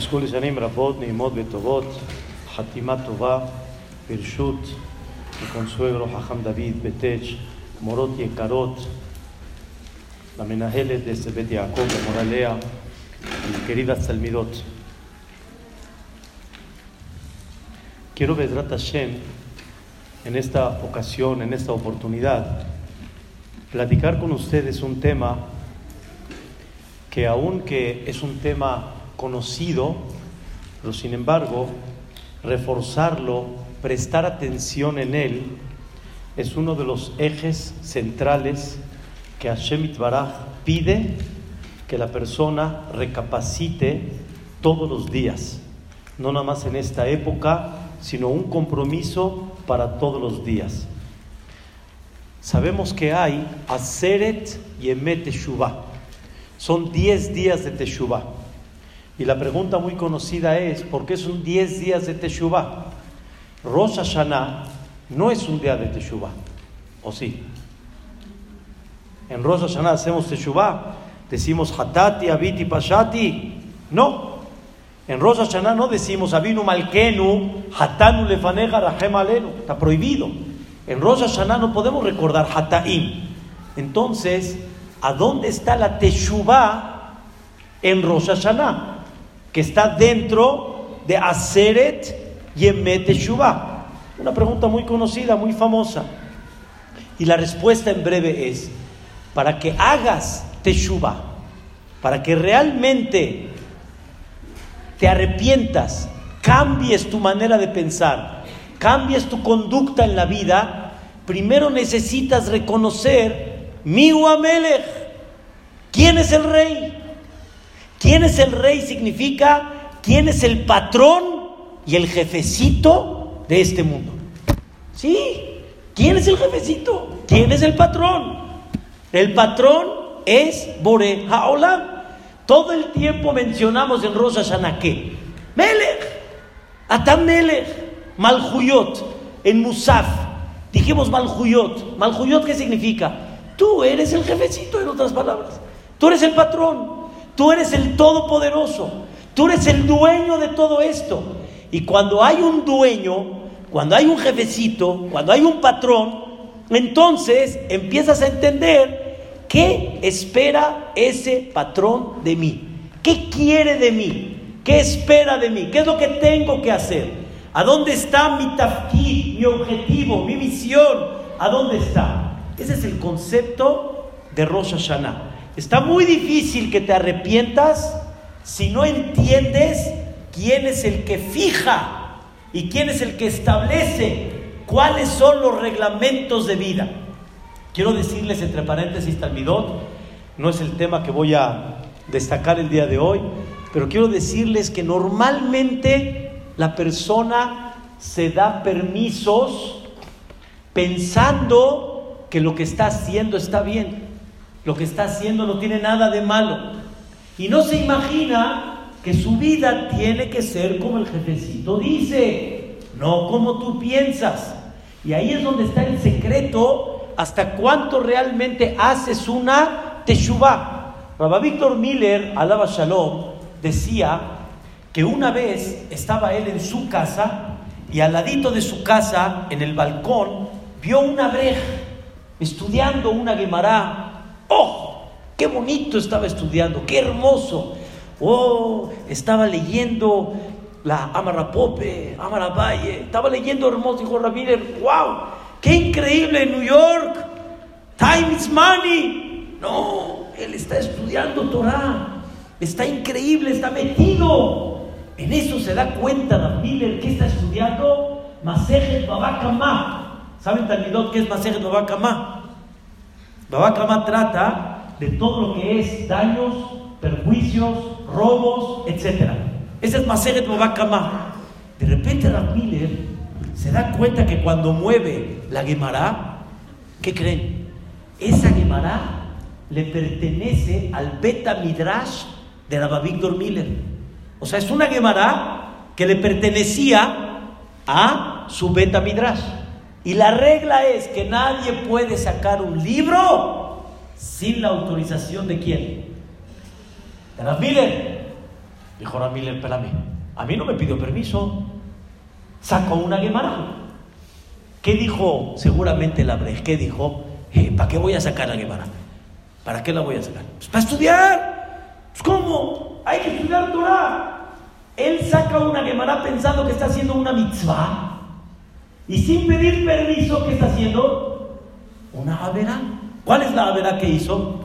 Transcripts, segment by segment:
יזכו לשנים רבות, נעימות וטובות, חתימה טובה, ברשות הקונסואגרו חכם דוד בטץ', מורות יקרות, למנהלת de בית יעקב, למורה לאה, y queridas talmidot. Quiero Vedrat Hashem en esta ocasión, en esta oportunidad, platicar con ustedes un tema que aunque es un tema conocido, pero sin embargo, reforzarlo, prestar atención en él, es uno de los ejes centrales que Hashem Baraj pide que la persona recapacite todos los días, no nada más en esta época, sino un compromiso para todos los días. Sabemos que hay Aseret y Emet Teshuvah. Son 10 días de Teshuvah. Y la pregunta muy conocida es, ¿por qué son 10 días de Teshuvah? Rosh Hashanah no es un día de Teshuvah, ¿o sí? En Rosh Hashanah hacemos Teshuvah, decimos Hatati, Abiti, Pashati. No. En Rosh Hashanah no decimos Abinu Malkenu, Hatanu Lefaneja, Rahem Alenu. Está prohibido. En Rosh Hashanah no podemos recordar Hataim. Entonces, ¿a dónde está la Teshuvah en Rosh Hashanah? Que está dentro de Aseret y Emet Teshuvah. Una pregunta muy conocida, muy famosa. Y la respuesta en breve es, para que hagas Teshuvah, para que realmente te arrepientas, cambies tu manera de pensar, cambies tu conducta en la vida, primero necesitas reconocer mi Amelech. ¿Quién es el rey? ¿Quién es el rey? Significa quién es el patrón y el jefecito de este mundo. ¿Sí? ¿Quién es el jefecito? ¿Quién es el patrón? El patrón es Bore Haolam. Todo el tiempo mencionamos en Rosa Hashanah que Melech, Atam Melech, Malhuyot, en Musaf. Dijimos Malhuyot. Malhuyot, ¿qué significa? Tú eres el jefecito, en otras palabras. Tú eres el patrón. Tú eres el todopoderoso. Tú eres el dueño de todo esto. Y cuando hay un dueño, cuando hay un jefecito, cuando hay un patrón, entonces empiezas a entender qué espera ese patrón de mí. ¿Qué quiere de mí? ¿Qué espera de mí? ¿Qué es lo que tengo que hacer? ¿A dónde está mi tafkid, mi objetivo, mi misión? ¿A dónde está? Ese es el concepto de Rosh Hashanah. Está muy difícil que te arrepientas si no entiendes quién es el que fija y quién es el que establece cuáles son los reglamentos de vida. Quiero decirles entre paréntesis, Talmidot, no es el tema que voy a destacar el día de hoy, pero quiero decirles que normalmente la persona se da permisos pensando que lo que está haciendo está bien, lo que está haciendo no tiene nada de malo, y no se imagina que su vida tiene que ser como el jefecito dice, no como tú piensas. Y ahí es donde está el secreto hasta cuánto realmente haces una teshuvah. Rabba Víctor Miller, alaba Shalom, decía que una vez estaba él en su casa y al ladito de su casa, en el balcón, vio una breja estudiando una Gemara. ¡Oh! ¡Qué bonito estaba estudiando! ¡Qué hermoso! ¡Oh! Estaba leyendo la Amarapope, Amarabaye, estaba leyendo hermoso, dijo Ramírez, wow, qué increíble New York, time is money. No, él está estudiando Torah, está increíble, está metido. En eso se da cuenta Ramírez que está estudiando Masejet Babakama. ¿Saben Talmidot qué es Masejet Babakama? Babakama trata de todo lo que es daños, perjuicios, robos, etcétera. Ese es Maseret Mobakama. De repente Rav Miller se da cuenta que cuando mueve la Gemara, ¿qué creen? Esa Gemara le pertenece al Beta Midrash de Rabbi Víctor Miller. O sea, es una Gemara que le pertenecía a su Beta Midrash. Y la regla es que nadie puede sacar un libro sin la autorización de quién? De Rav Miller. Dijo Ramírez, espérame, a mí no me pidió permiso. Sacó una Gemara. ¿Qué dijo seguramente la Brej? ¿Qué dijo? Eh, ¿Para qué voy a sacar la Gemara? ¿Para qué la voy a sacar? Pues para estudiar. Pues ¿Cómo? Hay que estudiar Torah. Él saca una Gemara pensando que está haciendo una mitzvah. Y sin pedir permiso, ¿qué está haciendo? Una avera. ¿Cuál es la avera que hizo?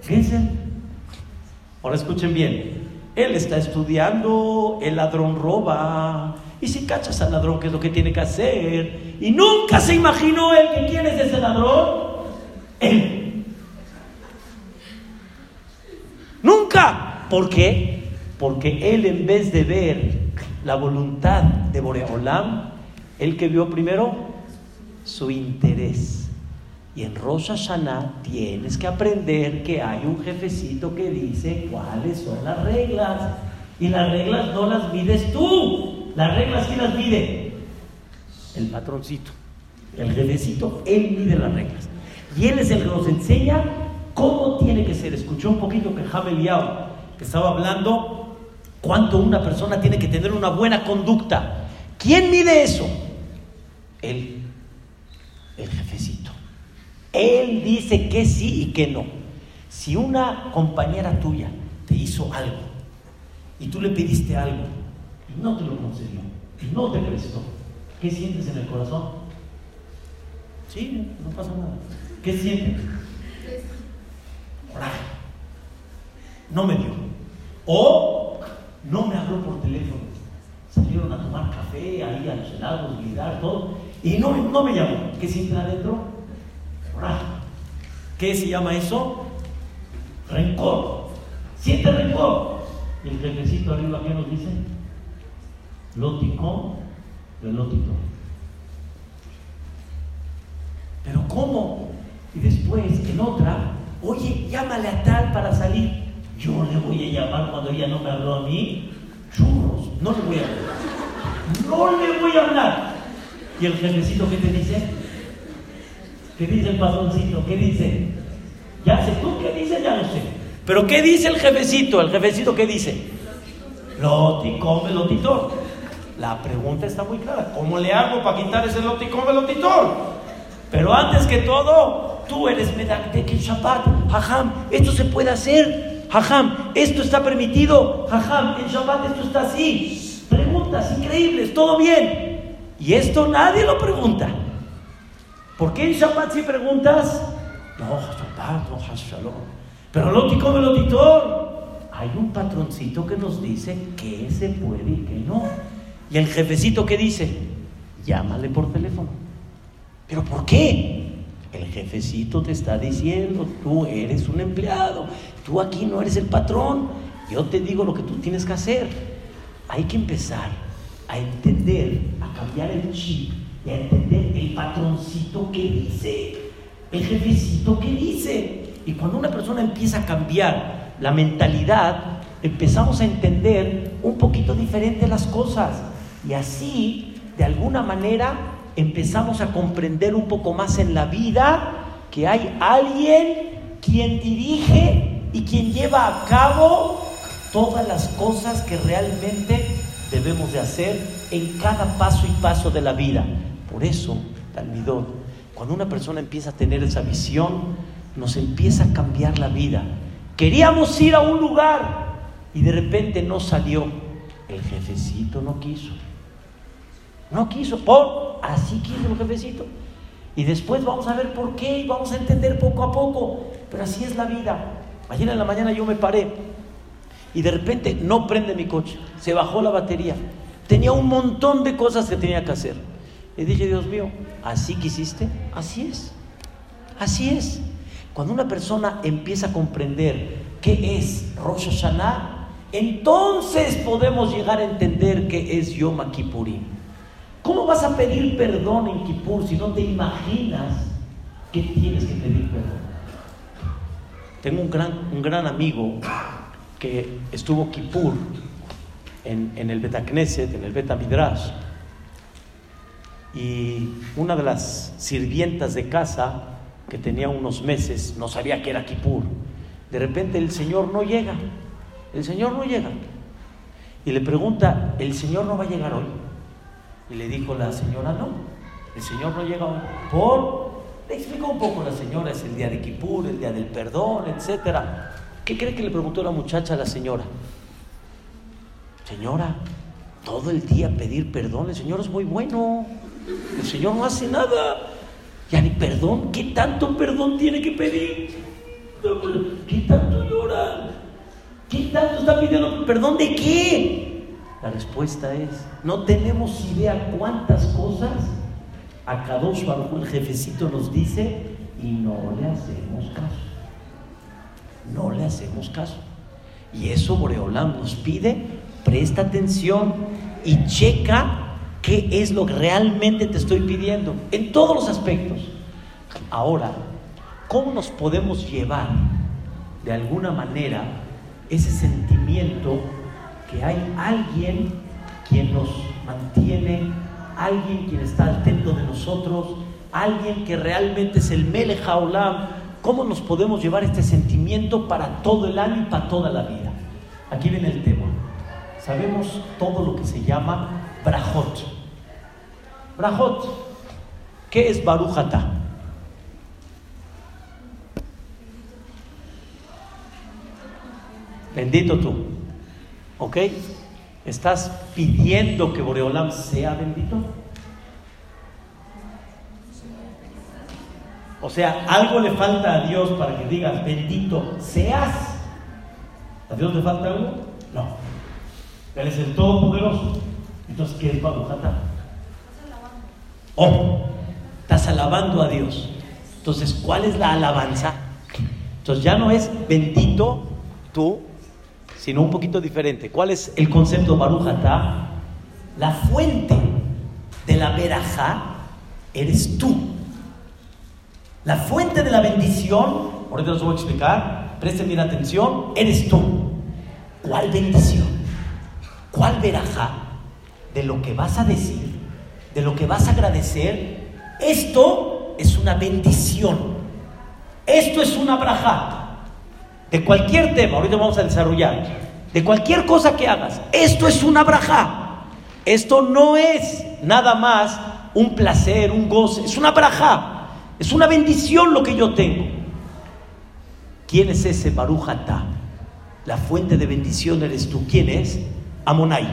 Fíjense. Ahora escuchen bien. Él está estudiando, el ladrón roba. Y si cachas al ladrón, ¿qué es lo que tiene que hacer? Y nunca se imaginó él que quién es ese ladrón. Él. Nunca. ¿Por qué? Porque él en vez de ver la voluntad de Boreolam, el que vio primero su interés. Y en Rosh Hashanah tienes que aprender que hay un jefecito que dice cuáles son las reglas. Y las reglas no las mides tú. Las reglas, ¿quién las mide? El patroncito. El jefecito, él mide las reglas. Y él es el que nos enseña cómo tiene que ser. Escuchó un poquito que Jamel Yao, que estaba hablando cuánto una persona tiene que tener una buena conducta. ¿Quién mide eso? Él, el jefecito. Él dice que sí y que no. Si una compañera tuya te hizo algo y tú le pediste algo y no te lo concedió y no te prestó, ¿qué sientes en el corazón? Sí, no pasa nada. ¿Qué sientes? Coraje. No me dio. O no me habló por teléfono. Salieron a tomar café, ahí a los helados, mirar todo. Y no, no me llamó. ¿Qué sientes adentro? ¿Qué se llama eso? Rencor. Siente rencor. Y el jefecito arriba, ¿qué nos dice? Lótico de lótico. Pero ¿cómo? Y después, en otra, oye, llámale a tal para salir. Yo le voy a llamar cuando ella no me habló a mí. Churros, no le voy a hablar. No le voy a hablar. ¿Y el jefecito qué te dice? ¿Qué dice el patroncito? ¿Qué dice? Ya sé, tú qué dices, ya lo sé. Pero ¿qué dice el jefecito? ¿El jefecito qué dice? Loti, come. La pregunta está muy clara. ¿Cómo le hago para quitar ese loti, come lotitor? Pero antes que todo, tú eres Medakdek el Shabbat. Jajam, esto se puede hacer. Jajam, esto está permitido. Jajam, en Shabbat esto está así. Preguntas increíbles, todo bien. Y esto nadie lo pregunta. ¿Por qué en Shabbat si preguntas? No, Shabbat, no, Shalom. Pero Loti come lotitor. Hay un patroncito que nos dice qué se puede y qué no. Y el jefecito que dice, llámale por teléfono. ¿Pero por qué? El jefecito te está diciendo, tú eres un empleado, tú aquí no eres el patrón, yo te digo lo que tú tienes que hacer. Hay que empezar a entender, a cambiar el chip y a entender el patroncito que dice, el jefecito que dice. Y cuando una persona empieza a cambiar la mentalidad, empezamos a entender un poquito diferente las cosas. Y así, de alguna manera, empezamos a comprender un poco más en la vida que hay alguien quien dirige y quien lleva a cabo todas las cosas que realmente debemos de hacer en cada paso y paso de la vida. Por eso, Talmidón, cuando una persona empieza a tener esa visión, nos empieza a cambiar la vida. Queríamos ir a un lugar y de repente no salió. El jefecito no quiso. No quiso, por así quiso el jefecito. Y después vamos a ver por qué y vamos a entender poco a poco. Pero así es la vida. Ayer en la mañana yo me paré y de repente no prende mi coche. Se bajó la batería. Tenía un montón de cosas que tenía que hacer. Y dije, Dios mío, ¿así quisiste? Así es. Así es. Cuando una persona empieza a comprender qué es Rosh Hashanah, entonces podemos llegar a entender qué es Yom Kippurim. ¿Cómo vas a pedir perdón en Kippur si no te imaginas que tienes que pedir perdón? Tengo un gran, un gran amigo que estuvo Kippur en, en el Betacneset, en el Betamidrash, y una de las sirvientas de casa, que tenía unos meses, no sabía que era Kippur, de repente el Señor no llega. El Señor no llega. Y le pregunta, ¿el Señor no va a llegar hoy? Y le dijo la señora, no, el Señor no llega hoy. ¿Por? Le explicó un poco la señora, es el día de Kipur, el día del perdón, etc. ¿Qué cree que le preguntó la muchacha a la señora? Señora, todo el día pedir perdón, el Señor es muy bueno. El Señor no hace nada. Ya ni perdón, ¿qué tanto perdón tiene que pedir? ¿Qué tanto llora? ¿Qué tanto está pidiendo perdón de qué? La respuesta es, no tenemos idea cuántas cosas a Kadosh Baruj el jefecito nos dice y no le hacemos caso. No le hacemos caso. Y eso Boreolam nos pide, presta atención y checa qué es lo que realmente te estoy pidiendo, en todos los aspectos. Ahora, ¿cómo nos podemos llevar de alguna manera ese sentimiento que hay alguien quien nos mantiene, alguien quien está atento de nosotros, alguien que realmente es el Melech Haolam? ¿Cómo nos podemos llevar este sentimiento para todo el año y para toda la vida? Aquí viene el tema. Sabemos todo lo que se llama Brajot. Brajot. ¿Qué es Barujata? Bendito tú. ¿Ok? ¿Estás pidiendo que Boreolam sea bendito? O sea, algo le falta a Dios para que digas bendito seas. ¿A Dios le falta algo? No. Él es el Todopoderoso. Entonces, ¿qué es Barujata? Oh, estás alabando a Dios. Entonces, ¿cuál es la alabanza? Entonces ya no es bendito tú, sino un poquito diferente. ¿Cuál es el concepto de Barujata? La fuente de la verajá eres tú. La fuente de la bendición, ahorita os voy a explicar, presten bien atención, eres tú. ¿Cuál bendición? ¿Cuál verajá de lo que vas a decir de lo que vas a agradecer, esto es una bendición. Esto es una braja. De cualquier tema, ahorita vamos a desarrollar, de cualquier cosa que hagas, esto es una braja. Esto no es nada más un placer, un goce, es una braja. Es una bendición lo que yo tengo. ¿Quién es ese Barujata? La fuente de bendición eres tú. ¿Quién es? Amonai.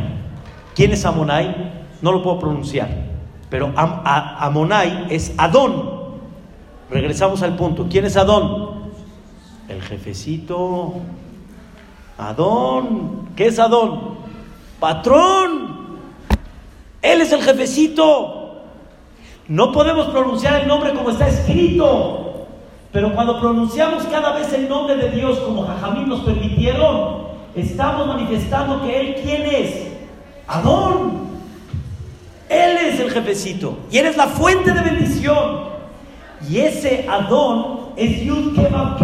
¿Quién es Amonai? No lo puedo pronunciar. Pero Amonai es Adón. Regresamos al punto. ¿Quién es Adón? El jefecito. Adón. ¿Qué es Adón? Patrón. Él es el jefecito. No podemos pronunciar el nombre como está escrito. Pero cuando pronunciamos cada vez el nombre de Dios como Jajamín nos permitieron, estamos manifestando que Él quién es. Adón. Él es el jefecito y eres la fuente de bendición. Y ese Adón es Yud Kebab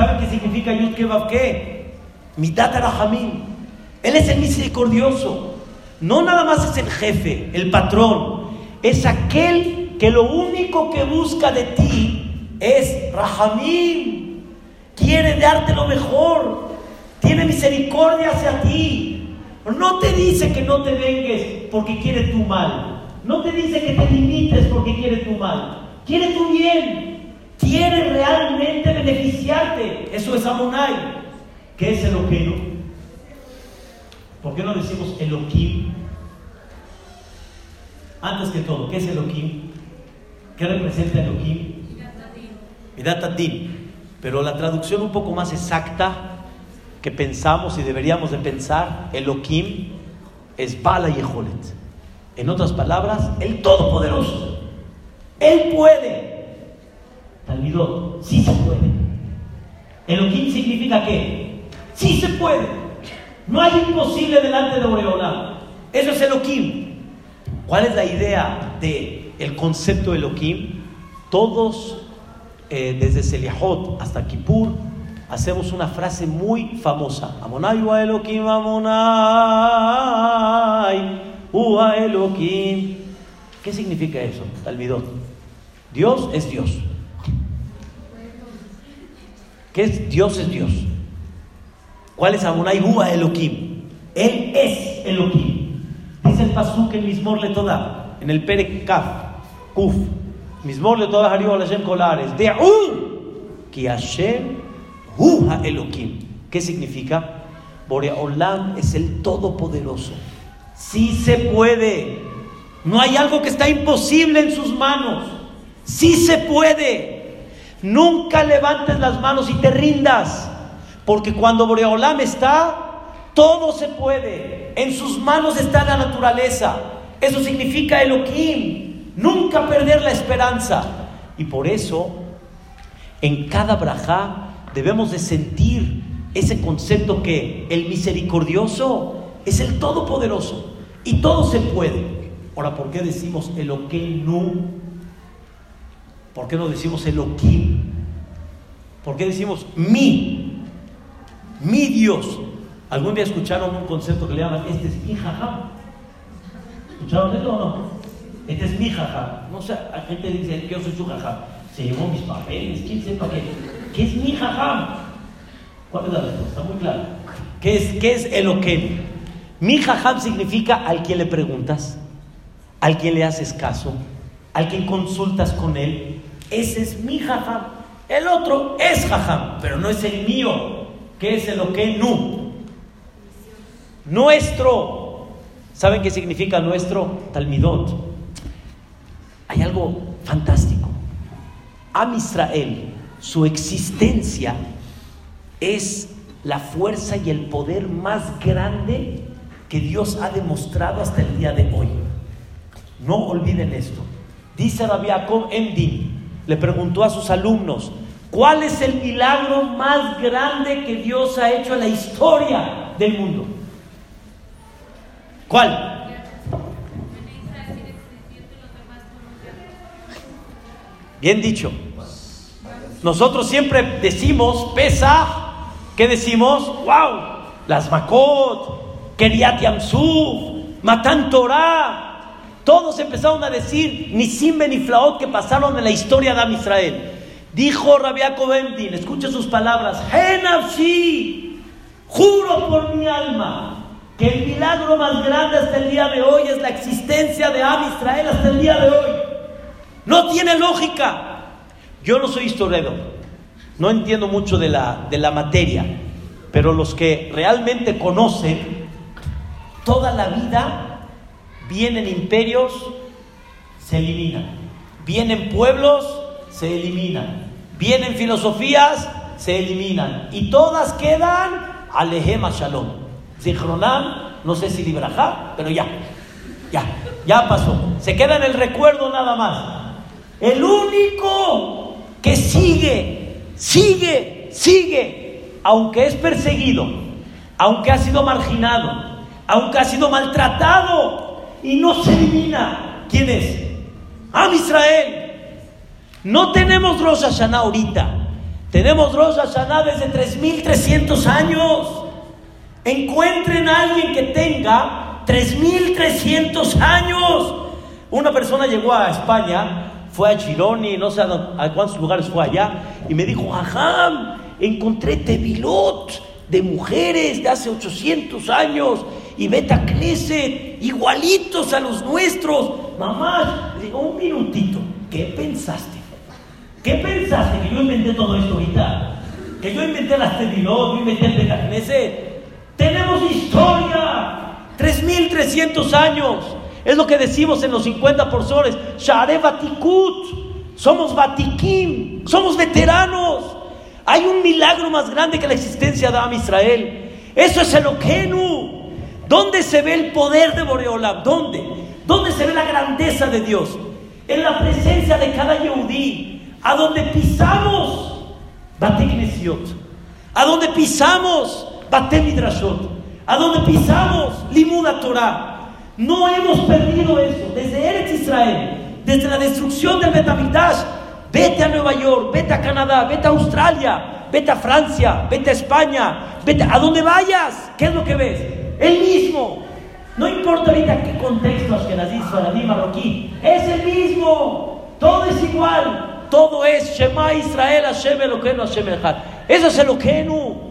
¿Saben qué significa Yud Kebab Ke? Midat Arahamim. Él es el misericordioso. No nada más es el jefe, el patrón. Es aquel que lo único que busca de ti es Rahamim. Quiere darte lo mejor. Tiene misericordia hacia ti. No te dice que no te vengues porque quiere tu mal. No te dice que te limites porque quiere tu mal. Quiere tu bien. Quiere realmente beneficiarte. Eso es Amonai. ¿Qué es Eloqueno? ¿Por qué no decimos Elohim? Antes que todo, ¿qué es Elohim? ¿Qué representa Elohim? Midatadim. Pero la traducción un poco más exacta que pensamos y deberíamos de pensar, Elohim es Bala y Ejolet. En otras palabras, el Todopoderoso. Él puede. Talmidot, sí se puede. Elohim significa que sí se puede. No hay imposible delante de Boreolam. Eso es Elohim. ¿Cuál es la idea del el concepto de Elohim? Todos, eh, desde Seliahot hasta Kippur, hacemos una frase muy famosa. Amonai wa Elohim, Amonai wa Elohim. ¿Qué significa eso, Talmidot? Dios es Dios. ¿Qué es Dios es Dios? ¿Cuál es Adonai Hua Elohim? Él es Elohim. Dice el Pasuk en Mismor le toda, en el Pere Kaf, Kuf. Mismor le toda Haribo Hashem Kolares. De que Hashem Hu Elohim. ¿Qué significa? Boreolam es el Todopoderoso. Sí se puede. No hay algo que está imposible en sus manos. Sí se puede. Nunca levantes las manos y te rindas. Porque cuando Boreolam está, todo se puede. En sus manos está la naturaleza. Eso significa Elohim. Nunca perder la esperanza. Y por eso, en cada brajá debemos de sentir ese concepto que el misericordioso es el todopoderoso y todo se puede. Ahora, ¿por qué decimos Eloquenu? ¿Por qué no decimos Eloquim? ¿Por qué decimos mi? Mi Dios. ¿Algún día escucharon un concepto que le llaman este es mi jajam? ¿Escucharon eso o no? Este es mi jajam. No sé, hay gente que dice que yo soy su jajam. Se llevó mis papeles, quién sepa qué. ¿Qué es mi jajam? ¿Cuál es la respuesta? Muy clara. ¿Qué es, qué es Eloquem? Mi jajam significa al quien le preguntas, al quien le haces caso, al quien consultas con él. Ese es mi jajam. El otro es jajam, pero no es el mío. ¿Qué es nu? Nuestro. ¿Saben qué significa nuestro? Talmidot. Hay algo fantástico. Am Israel, su existencia es la fuerza y el poder más grande que Dios ha demostrado hasta el día de hoy. No olviden esto. Dice Rabbi Jacob le preguntó a sus alumnos, ¿cuál es el milagro más grande que Dios ha hecho en la historia del mundo? ¿Cuál? Bien dicho. Nosotros siempre decimos, pesa ¿Qué decimos? ¡Wow! Las Makot, Keriat Yamsuf, Matan Torah. Todos empezaron a decir ni Simbe ni Flaot que pasaron en la historia de Israel. Dijo Rabiaco Bendin, escucha sus palabras: Henafshi, juro por mi alma que el milagro más grande hasta el día de hoy es la existencia de Am Israel hasta el día de hoy. No tiene lógica. Yo no soy historiador. No entiendo mucho de la, de la materia, pero los que realmente conocen, toda la vida vienen imperios, se eliminan. Vienen pueblos, se eliminan. Vienen filosofías, se eliminan. Y todas quedan alejema shalom. Zichronam, no sé si librajá, pero ya, ya, ya pasó. Se queda en el recuerdo nada más. El único que sigue sigue, sigue, aunque es perseguido, aunque ha sido marginado, aunque ha sido maltratado y no se elimina. ¿Quién es? Am Israel. No tenemos Rosh Hashanah ahorita. Tenemos Rosh Hashanah desde 3300 años. Encuentren a alguien que tenga 3300 años. Una persona llegó a España fue a Chironi, no sé a, cuántos lugares fue allá, y me dijo, ajá, encontré tevilot de mujeres de hace 800 años y Beta Knesset, igualitos a los nuestros. Mamá, digo, un minutito, ¿qué pensaste? ¿Qué pensaste que yo inventé todo esto ahorita? Que yo inventé las tevilot, yo inventé el Beta Knesset. Tenemos historia, 3.300 años. Es lo que decimos en los 50 porciones. Share Batikut. Somos Batikim. Somos veteranos. Hay un milagro más grande que la existencia de Am Israel. Eso es el Okenu. ¿Dónde se ve el poder de Boreolam? ¿Dónde? ¿Dónde se ve la grandeza de Dios? En la presencia de cada Yehudí. A donde pisamos, Bate A donde pisamos, Bate Midrashot. A donde pisamos, Limuda Torah. No hemos perdido eso. Desde Eretz Israel, desde la destrucción del Betamigdash, vete a Nueva York, vete a Canadá, vete a Australia, vete a Francia, vete a España, vete a donde vayas. ¿Qué es lo que ves? El mismo. No importa ahorita qué contexto es que la misma marroquí, es el mismo. Todo es igual. Todo es Shema Israel, Hashem Eloquenu, Hashem Echad. Eso es Eloquenu.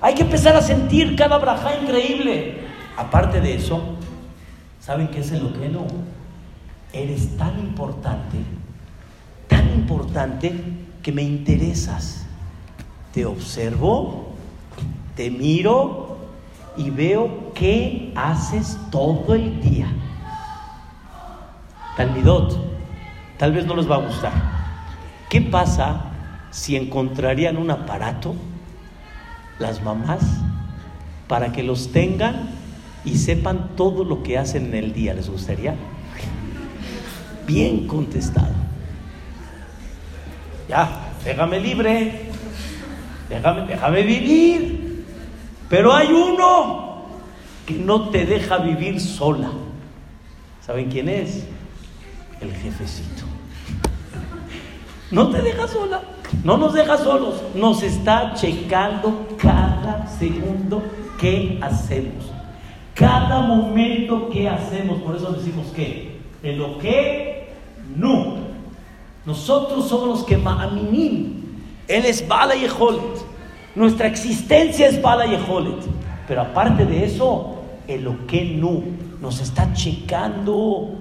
Hay que empezar a sentir cada braja increíble. Aparte de eso, ¿saben qué es el no? Eres tan importante, tan importante que me interesas. Te observo, te miro y veo qué haces todo el día. Talmidot, tal vez no les va a gustar. ¿Qué pasa si encontrarían un aparato, las mamás, para que los tengan y sepan todo lo que hacen en el día? ¿Les gustaría? Bien contestado. Ya, déjame libre, déjame, déjame vivir. Pero hay uno que no te deja vivir sola. ¿Saben quién es? El jefecito. No te deja sola, no nos deja solos, nos está checando cada segundo que hacemos, cada momento que hacemos. Por eso decimos que, en lo que no. Nosotros somos los que ma'aminim. Él es Bala y Nuestra existencia es Bala y Pero aparte de eso, el no nos está checando,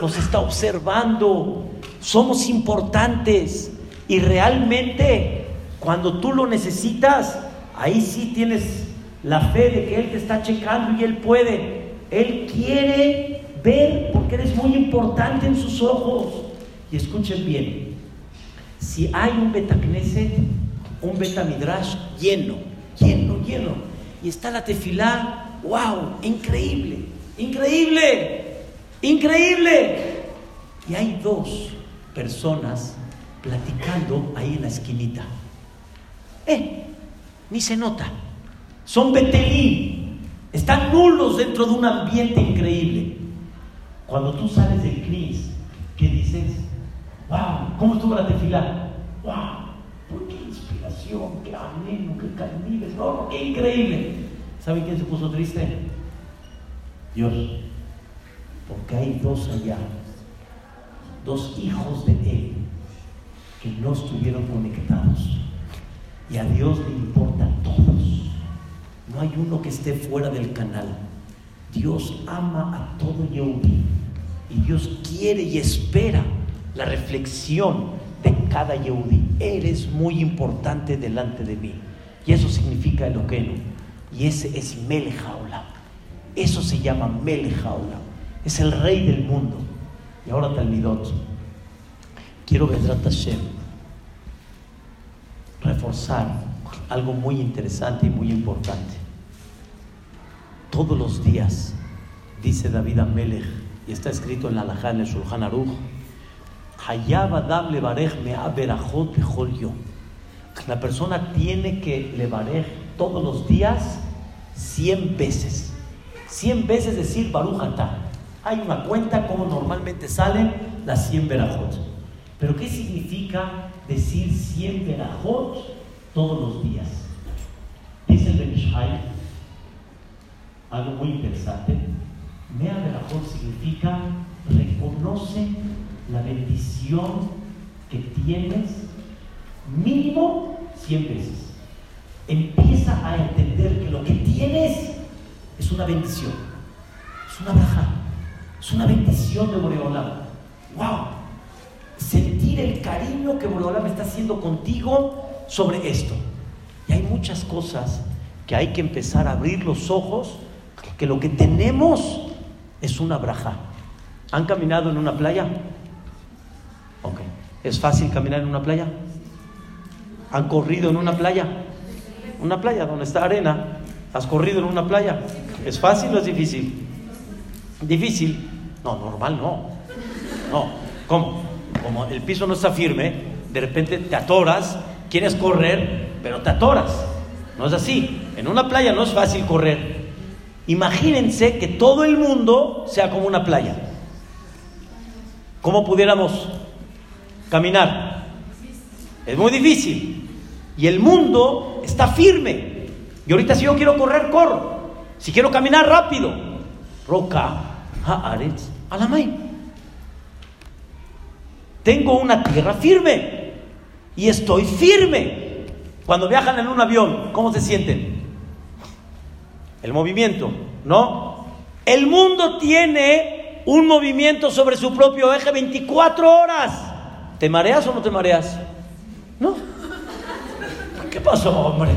nos está observando. Somos importantes y realmente cuando tú lo necesitas, ahí sí tienes la fe de que Él te está checando y Él puede. Él quiere ver porque eres muy importante en sus ojos. Y escuchen bien, si hay un Betacneset, un Betamidrash lleno, lleno, lleno, y está la tefilá, wow, increíble, increíble, increíble. Y hay dos personas platicando ahí en la esquinita. Eh, ni se nota. Son betelí, están nulos dentro de un ambiente increíble. Cuando tú sales del CNIS, ¿qué dices? ¡Wow! ¿Cómo estuvo la tefilá? ¡Wow! qué inspiración! ¡Qué ameno! ¡Qué carniles! ¡No, qué increíble! ¿Saben quién se puso triste? Dios. Porque hay dos allá, dos hijos de Él, que no estuvieron conectados. Y a Dios le importan todos. No hay uno que esté fuera del canal. Dios ama a todo Yehudi. Y Dios quiere y espera la reflexión de cada Yehudi. Eres muy importante delante de mí. Y eso significa el Okenu. Y ese es Meljaula. Eso se llama Meljaula. Es el rey del mundo. Y ahora Talmidot. Quiero ver Hashem reforzar algo muy interesante y muy importante. Todos los días, dice David Amelech, y está escrito en la Alajá, en el Shulchan Aruch, la persona tiene que levarej todos los días 100 veces. 100 veces decir Baruch Hay una cuenta como normalmente salen las 100 verajot. Pero ¿qué significa decir 100 verajot todos los días? Dice el Benishai algo muy interesante. Mea verajot significa reconoce la bendición que tienes mínimo 100 veces. Empieza a entender que lo que tienes es una bendición, es una baja, es una bendición de Boreolam. ¡Wow! Sentir el cariño que Boreolam está haciendo contigo sobre esto. Y hay muchas cosas que hay que empezar a abrir los ojos, que lo que tenemos es una braja. ¿Han caminado en una playa? Ok. ¿Es fácil caminar en una playa? ¿Han corrido en una playa? Una playa donde está arena. ¿Has corrido en una playa? ¿Es fácil o es difícil? Difícil. No, normal no. No. ¿Cómo? Como el piso no está firme, de repente te atoras, quieres correr, pero te atoras. No es así. En una playa no es fácil correr. Imagínense que todo el mundo sea como una playa. ¿Cómo pudiéramos caminar. Es muy difícil. Y el mundo está firme. Y ahorita si yo quiero correr, corro. Si quiero caminar rápido, roca, haaretz, alamay. Tengo una tierra firme y estoy firme. Cuando viajan en un avión, ¿cómo se sienten? el movimiento, ¿no? El mundo tiene un movimiento sobre su propio eje 24 horas. ¿Te mareas o no te mareas? ¿No? ¿Qué pasó, hombre?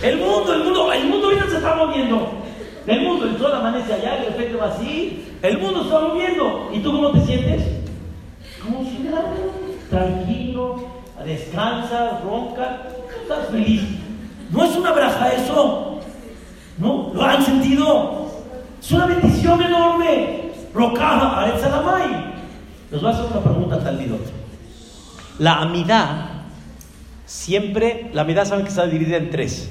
El mundo, el mundo, el mundo ya se está moviendo. El mundo, el sol amanece allá, el efecto va así. El mundo se está moviendo. ¿Y tú cómo te sientes? Como si nada, tranquilo, descansa, ronca, estás feliz. No es una braja eso. ¿No? ¿Lo han sentido? Es una bendición enorme. Rocaja, Aretzalamay. Les voy a hacer una pregunta tal La amidad, siempre, la amidad saben que está dividida en tres.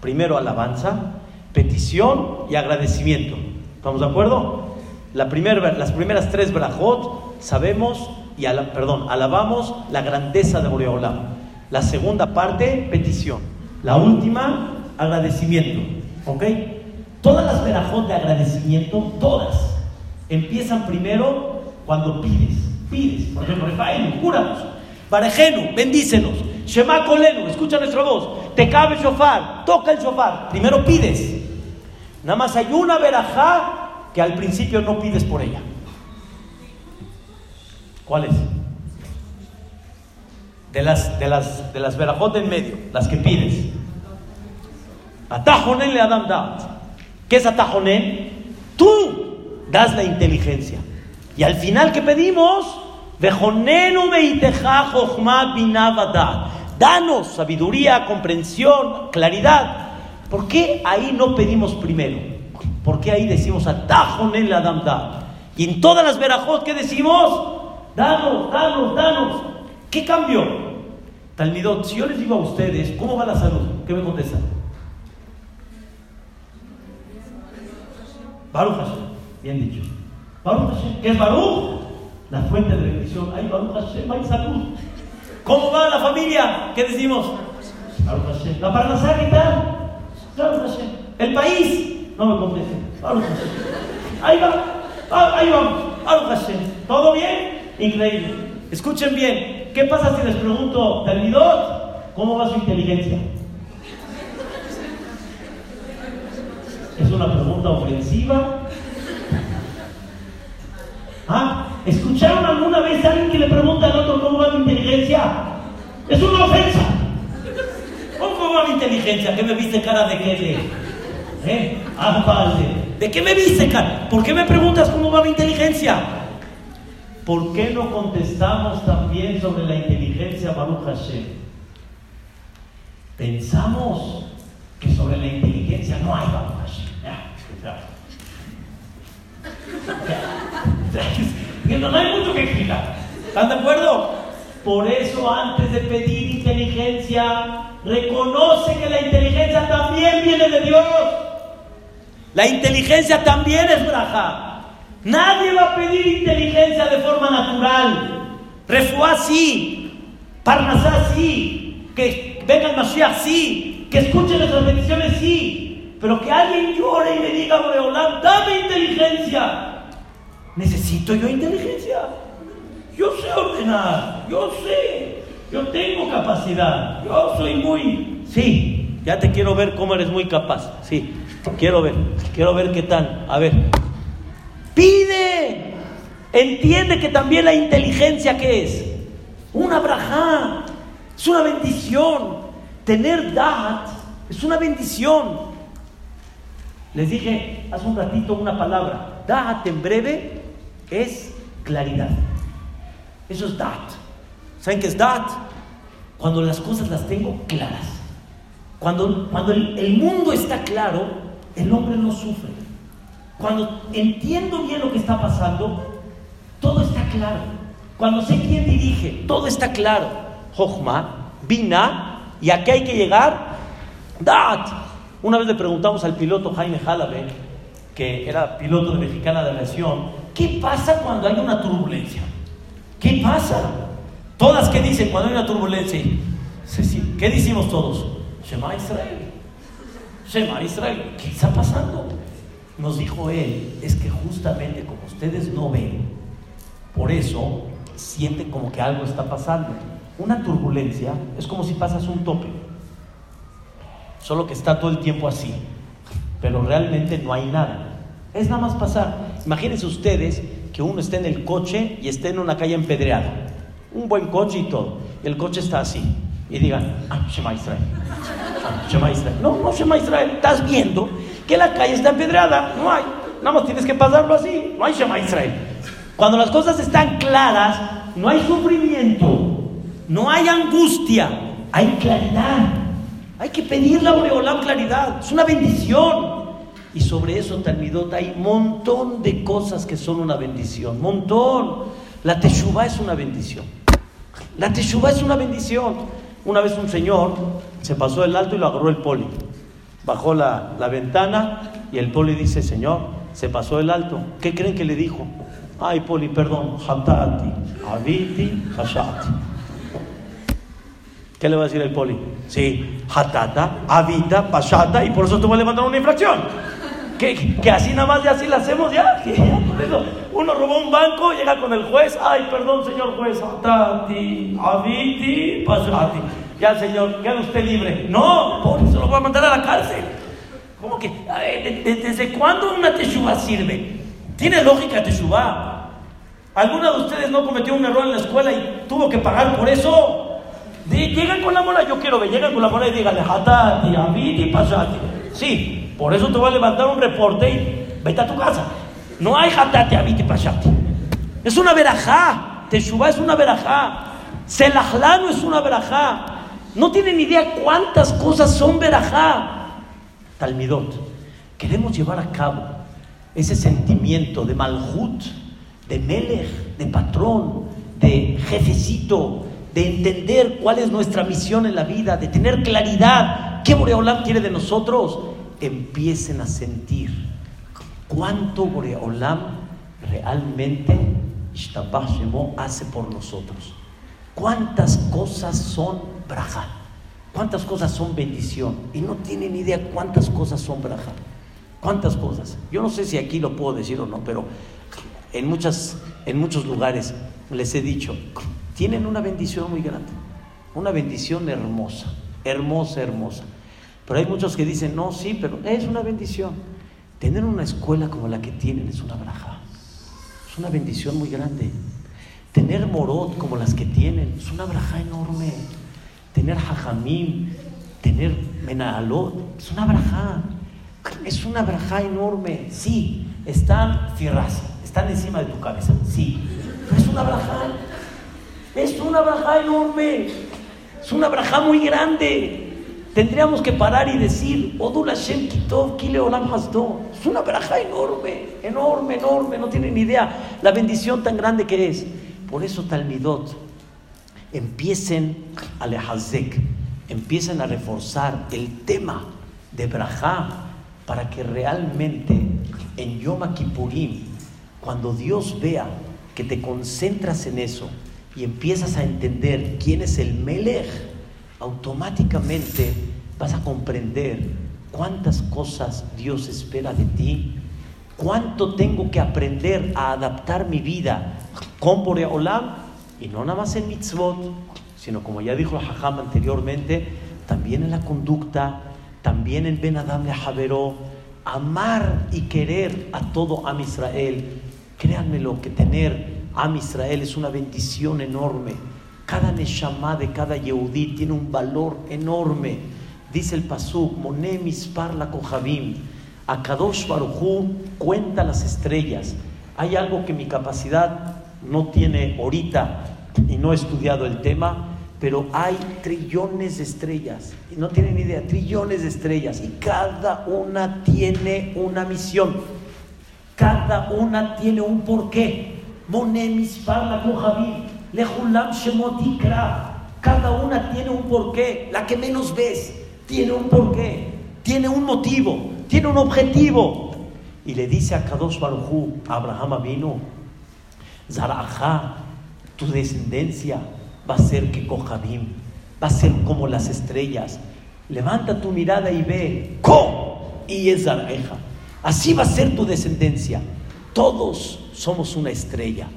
Primero alabanza, petición y agradecimiento. ¿Estamos de acuerdo? La las primeras tres brajot sabemos y perdón, alabamos la grandeza de Boreolam. La segunda parte, petición. La última, agradecimiento. ¿Ok? Todas las verajot de agradecimiento, todas, empiezan primero cuando pides. Pides. Por ejemplo, cúranos. Barejenu, bendícenos. Shema Kolenu, escucha nuestra voz. Te cabe el shofar, toca el shofar. Primero pides. Nada más hay una verajá que al principio no pides por ella. ¿Cuál es? De las, de las, de las verajot en medio, las que pides. Atajonen le Adam Dat. ¿Qué es atajonen? Tú das la inteligencia. Y al final, ¿qué pedimos? Danos sabiduría, comprensión, claridad. ¿Por qué ahí no pedimos primero? ¿Por qué ahí decimos atajonen le Adam Dat? Y en todas las verajot, ¿qué decimos? Danos, danos, danos. ¿Qué cambio? Talmidot, si yo les digo a ustedes, ¿cómo va la salud? ¿Qué me contestan? Baruch Hashem, bien dicho. Baruch Hashem, ¿qué es Baruch? La fuente de bendición. Hay Baruch Hashem, hay salud. ¿Cómo va la familia? ¿Qué decimos? Baruch Hashem. ¿La Parnasá qué tal? Baruch Hashem. ¿El país? No me Hashem. Ahí va. Ah, ahí vamos. Baruch Hashem. ¿Todo bien? Increíble. Escuchen bien. ¿Qué pasa si les pregunto, Talmidot, cómo va su inteligencia? Es una pregunta ofensiva. ¿Ah? ¿Escucharon alguna vez a alguien que le pregunta al otro cómo va mi inteligencia? Es una ofensa. ¿Cómo va mi inteligencia? ¿Qué me viste cara de qué? ¿Eh? Ah. ¿De qué me viste cara? ¿Por qué me preguntas cómo va mi inteligencia? ¿Por qué no contestamos también sobre la inteligencia Baruch Hashem? Pensamos que sobre la inteligencia no hay Baruch Hashem. No hay mucho que explicar. ¿Están de acuerdo? Por eso antes de pedir inteligencia, reconoce que la inteligencia también viene de Dios. La inteligencia también es braja. Nadie va a pedir inteligencia de forma natural. Refuá sí, Parnasá sí, que venga el Mashiach sí, que escuchen nuestras bendiciones sí, pero que alguien llore y me diga, Boreolam, dame inteligencia. Necesito yo inteligencia. Yo sé ordenar, yo sé, yo tengo capacidad, yo soy muy... Sí, ya te quiero ver cómo eres muy capaz, sí, quiero ver, quiero ver qué tal. A ver, Pide. Entiende que también la inteligencia que es una braja, es una bendición. Tener dat es una bendición. Les dije hace un ratito una palabra. Dat en breve es claridad. Eso es dat. ¿Saben qué es dat? Cuando las cosas las tengo claras. Cuando, cuando el mundo está claro, el hombre no sufre. Cuando entiendo bien lo que está pasando, todo está claro. Cuando sé quién dirige, todo está claro. Jochma, Bina, y aquí hay que llegar, Dat. Una vez le preguntamos al piloto Jaime Jalabe, que era piloto de Mexicana de Aviación, ¿qué pasa cuando hay una turbulencia? ¿Qué pasa? Todas que dicen cuando hay una turbulencia. ¿Qué decimos todos? Shema Israel. Shema Israel. ¿Qué está pasando? nos dijo él, es que justamente como ustedes no ven, por eso sienten como que algo está pasando. Una turbulencia es como si pasas un tope, solo que está todo el tiempo así. pero realmente no hay nada. Es nada más pasar. Imagínense ustedes que uno esté en el coche y esté en una calle empedreada. Un buen coche y todo. El coche está así. Y digan, ah, Shema Israel. Ah, Shema Israel. No, no Shema Israel. Estás viendo que la calle está empedreada. No hay. Nada más tienes que pasarlo así. No hay Shema Israel. Cuando las cosas están claras, no hay sufrimiento, no hay angustia, hay claridad. Hay que pedirle a Boreolam claridad. Es una bendición. Y sobre eso, Talmidot, hay un montón de cosas que son una bendición. Montón. La Teshuvah es una bendición. La Teshuvah es una bendición. Una vez un señor se pasó el alto y lo agarró el poli. Bajó la, la ventana y el poli dice, Señor, se pasó el alto. ¿Qué creen que le dijo? Ay, poli, perdón. Hatati, Aviti, Hashati. ¿Qué le va a decir el poli? Sí, hatata, avita, pashata, y por eso tú vas a levantar una infracción. Que, así nada más de así la hacemos ya. Uno robó un banco, llega con el juez, ay, perdón, señor juez, aviti, pashati. Ya, señor, queda usted libre. No, por eso lo voy a mandar a la cárcel. ¿Cómo que? A ver, ¿de- de- ¿Desde cuándo una teshuva sirve? ¿Tiene lógica teshuva? ¿Alguna de ustedes no cometió un error en la escuela y tuvo que pagar por eso? Llegan con la mora, yo quiero ver, llegan con la mora y díganle, hatati, aviti, pashati. Sí, por eso te voy a levantar un reporte y vete a tu casa. No hay hatati, aviti, pashati. Es una verajá. Teshuvah es una verajá. Selajlá no es una verajá. No tienen idea cuántas cosas son verajá. Talmidot, queremos llevar a cabo ese sentimiento de malhut, de melech, de patrón, de jefecito, de entender cuál es nuestra misión en la vida, de tener claridad. ¿Qué Boreolam quiere de nosotros? Empiecen a sentir cuánto Boreolam realmente hace por nosotros. ¿Cuántas cosas son braja? ¿Cuántas cosas son bendición? Y no tienen idea cuántas cosas son braja. ¿Cuántas cosas? Yo no sé si aquí lo puedo decir o no, pero en, muchas, en muchos lugares les he dicho, tienen una bendición muy grande, una bendición hermosa, hermosa, hermosa. Pero hay muchos que dicen, no, sí, pero es una bendición. Tener una escuela como la que tienen es una braja. Es una bendición muy grande. Tener morot como las que tienen es una braja enorme. Tener hajamim, tener menalot, es una braja. Es una braja enorme. Sí, están fierras, están encima de tu cabeza. Sí, pero es una braja. Es una braja enorme. Es una braja muy grande. Tendríamos que parar y decir, Odul Hashem Kitov, Kile Olam. Es una braja enorme, enorme, enorme, no tienen ni idea la bendición tan grande que es. Por eso Talmidot, empiecen a lehazek, empiecen a reforzar el tema de brajá para que realmente en Yom Kippurim, cuando Dios vea que te concentras en eso y empiezas a entender quién es el Melech, automáticamente vas a comprender cuántas cosas Dios espera de ti, cuánto tengo que aprender a adaptar mi vida con Boreolam y no nada más en mitzvot, sino como ya dijo el Hajam anteriormente, también en la conducta, también en Ben Adam le Javeró, amar y querer a todo Am Israel. Créanmelo que tener Am Israel es una bendición enorme. Cada Neshama de cada Yehudí tiene un valor enorme. Dice el Pasuk, Moné mispar la Kohabim. Akadosh Barujú cuenta las estrellas. Hay algo que mi capacidad no tiene ahorita y no he estudiado el tema, pero hay trillones de estrellas. Y no tienen idea, trillones de estrellas. Y cada una tiene una misión. Cada una tiene un porqué. Moné mispar la Kohabim. Lehulam Shemot Ikra. Cada una tiene un porqué. La que menos ves tiene un porqué, tiene un motivo, tiene un objetivo. Y le dice a Kadosh Barujú, Abraham Avinu, Zarajá, tu descendencia va a ser que Kohabim, va a ser como las estrellas. Levanta tu mirada y ve, Ko y es Zaraja. Así va a ser tu descendencia. Todos somos una estrella.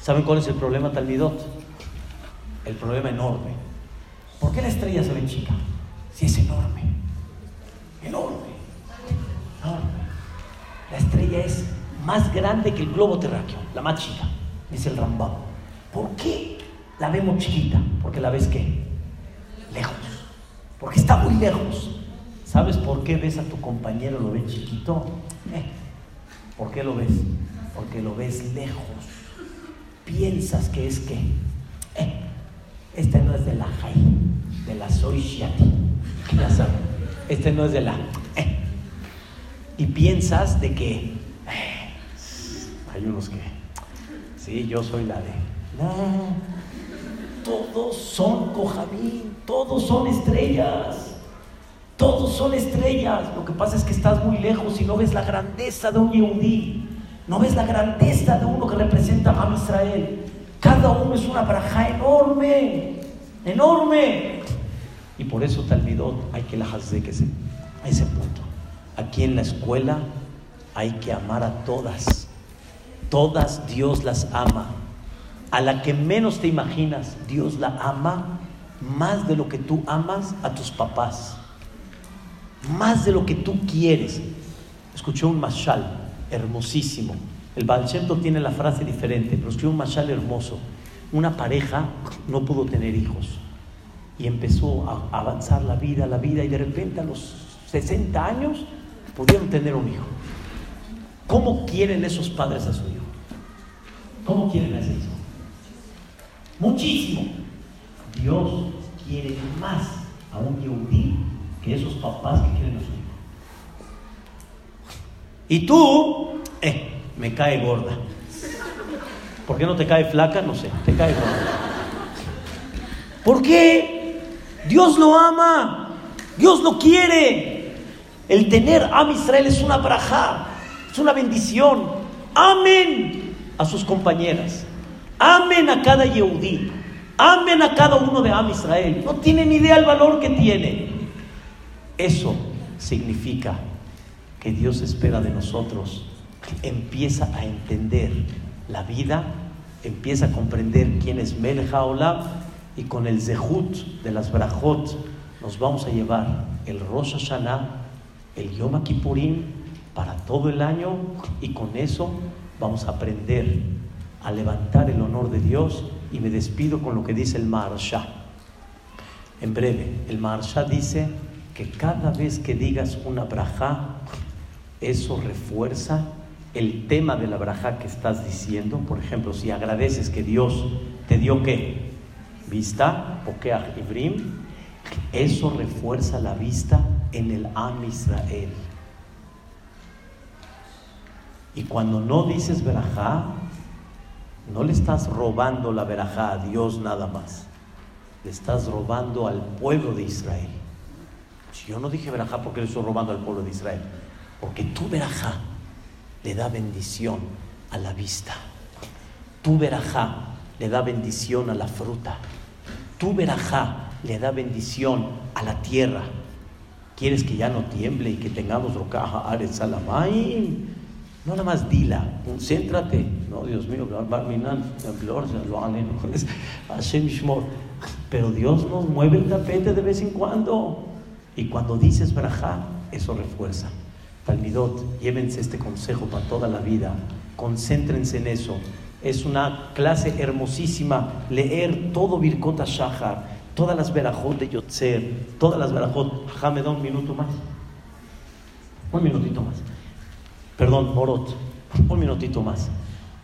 ¿Saben cuál es el problema, Talmidot? El problema enorme. ¿Por qué la estrella se ve chica? Si es enorme. Enorme. No, la estrella es más grande que el globo terráqueo, la más chica, dice el Rambam. ¿Por qué la vemos chiquita? Porque la ves qué? Lejos. Porque está muy lejos. ¿Sabes por qué ves a tu compañero, lo ves chiquito? Eh, ¿Por qué lo ves? Porque lo ves lejos. Piensas que es que, eh, este no es de la Jai, de la Soy Este no es de la. Eh. Y piensas de que eh, hay unos que, sí, yo soy la de. No, todos son Cojamín, todos son estrellas. Todos son estrellas. Lo que pasa es que estás muy lejos y no ves la grandeza de un Yehudí. No ves la grandeza de uno que representa a Israel. Cada uno es una braja enorme, enorme. Y por eso Talmidot hay que la ese, a ese punto. Aquí en la escuela hay que amar a todas. Todas Dios las ama. A la que menos te imaginas, Dios la ama más de lo que tú amas a tus papás más de lo que tú quieres. Escuché un mashal hermosísimo. El Baal tiene la frase diferente, pero escuché un mashal hermoso. Una pareja no pudo tener hijos y empezó a avanzar la vida, la vida, y de repente a los 60 años pudieron tener un hijo. ¿Cómo quieren esos padres a su hijo? ¿Cómo quieren a ese hijo? Muchísimo. Dios quiere más a un yehudí que esos papás que quieren a su hijo. Y tú, eh, me cae gorda. ¿Por qué no te cae flaca? No sé, te cae gorda. ¿Por qué? Dios lo ama, Dios lo quiere. El tener a Israel es una braja, es una bendición. Amen a sus compañeras, amen a cada Yehudí, amen a cada uno de Am Israel. No tienen idea el valor que tiene. Eso significa que Dios espera de nosotros, empieza a entender la vida, empieza a comprender quién es Melech Olam y con el Zehut de las Brajot nos vamos a llevar el Rosh Hashanah, el Yom Kippurim para todo el año y con eso vamos a aprender a levantar el honor de Dios y me despido con lo que dice el Maharsha. En breve, el Maharsha dice que cada vez que digas una braja, eso refuerza el tema de la braja que estás diciendo. Por ejemplo, si agradeces que Dios te dio qué? Vista, Pokeach Ibrim, eso refuerza la vista en el Am Israel. Y cuando no dices verajá, no le estás robando la verajá a Dios nada más, le estás robando al pueblo de Israel. Si yo no dije verajá porque le estoy robando al pueblo de Israel, porque tu verajá le da bendición a la vista. Tu verajá le da bendición a la fruta. Tu verajá le da bendición a la tierra. ¿Quieres que ya no tiemble y que tengamos rocaja, ares, salamay? No nada más dila, concéntrate. No, Dios mío, pero Dios nos mueve el tapete de vez en cuando. Y cuando dices Barajá, eso refuerza. Talmidot, llévense este consejo para toda la vida. Concéntrense en eso. Es una clase hermosísima leer todo Birkota Shahar, todas las verajot de Yotzer, todas las verajot. Ajá, da un minuto más. Un minutito más. Perdón, Morot, un minutito más.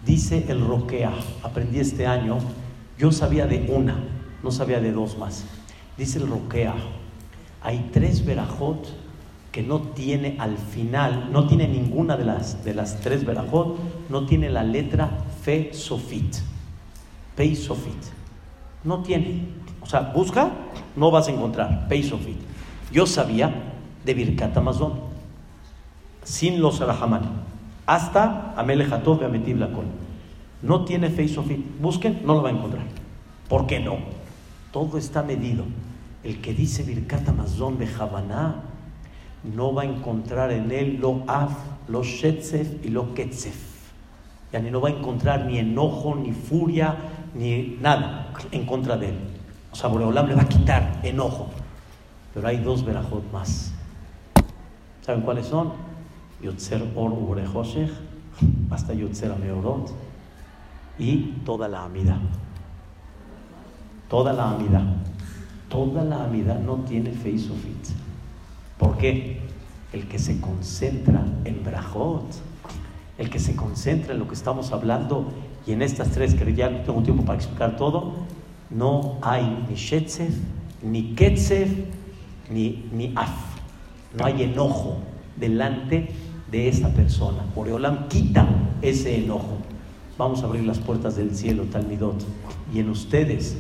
Dice el Roquea, aprendí este año, yo sabía de una, no sabía de dos más. Dice el Roquea, hay tres verajot que no tiene al final, no tiene ninguna de las, de las tres verajot, no tiene la letra fe sofit. Pei sofit. No tiene. O sea, busca, no vas a encontrar. Pei sofit. Yo sabía de Birkat Amazon, sin los Rahamani, hasta Amelejatov y Ametib Lakol. No tiene fe sofit. Busquen, no lo va a encontrar. ¿Por qué no? Todo está medido el que dice Birkat Amazon de Javaná no va a encontrar en él lo af, lo shetzef y lo ketzef. Ya ni no va a encontrar ni enojo, ni furia, ni nada en contra de él. O sea, Boreolam le va a quitar enojo. Pero hay dos verajot más. ¿Saben cuáles son? Yotzer Or Urejoshech, hasta Yotzer Ameorot, y toda la amida. Toda la amida. Toda la amida no tiene face of it. ¿Por qué? El que se concentra en Brajot, el que se concentra en lo que estamos hablando y en estas tres, que ya no tengo tiempo para explicar todo, no hay ni Shetzef, ni Ketzef, ni, ni Af. No hay enojo delante de esa persona. Boreolam quita ese enojo. Vamos a abrir las puertas del cielo, Talmidot. Y en ustedes,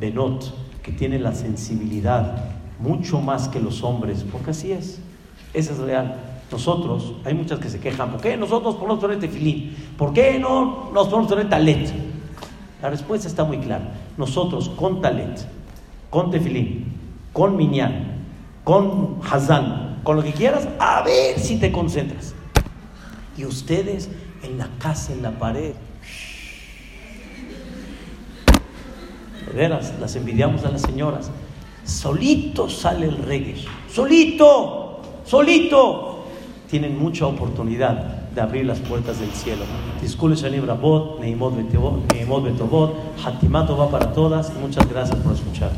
Benot, que tienen la sensibilidad mucho más que los hombres, porque así es. Esa es real. Nosotros, hay muchas que se quejan, ¿por qué nosotros ponemos poner tefilín? ¿Por qué no nos ponemos poner talet? La respuesta está muy clara. Nosotros con talet, con tefilín, con minyan, con hazán, con lo que quieras, a ver si te concentras. Y ustedes en la casa, en la pared. De veras, las envidiamos a las señoras. Solito sale el reggae. Solito, solito. Tienen mucha oportunidad de abrir las puertas del cielo. Disculpe, Shanim Rabot, Neimot Betobot, Hatimato va para todas muchas gracias por escuchar.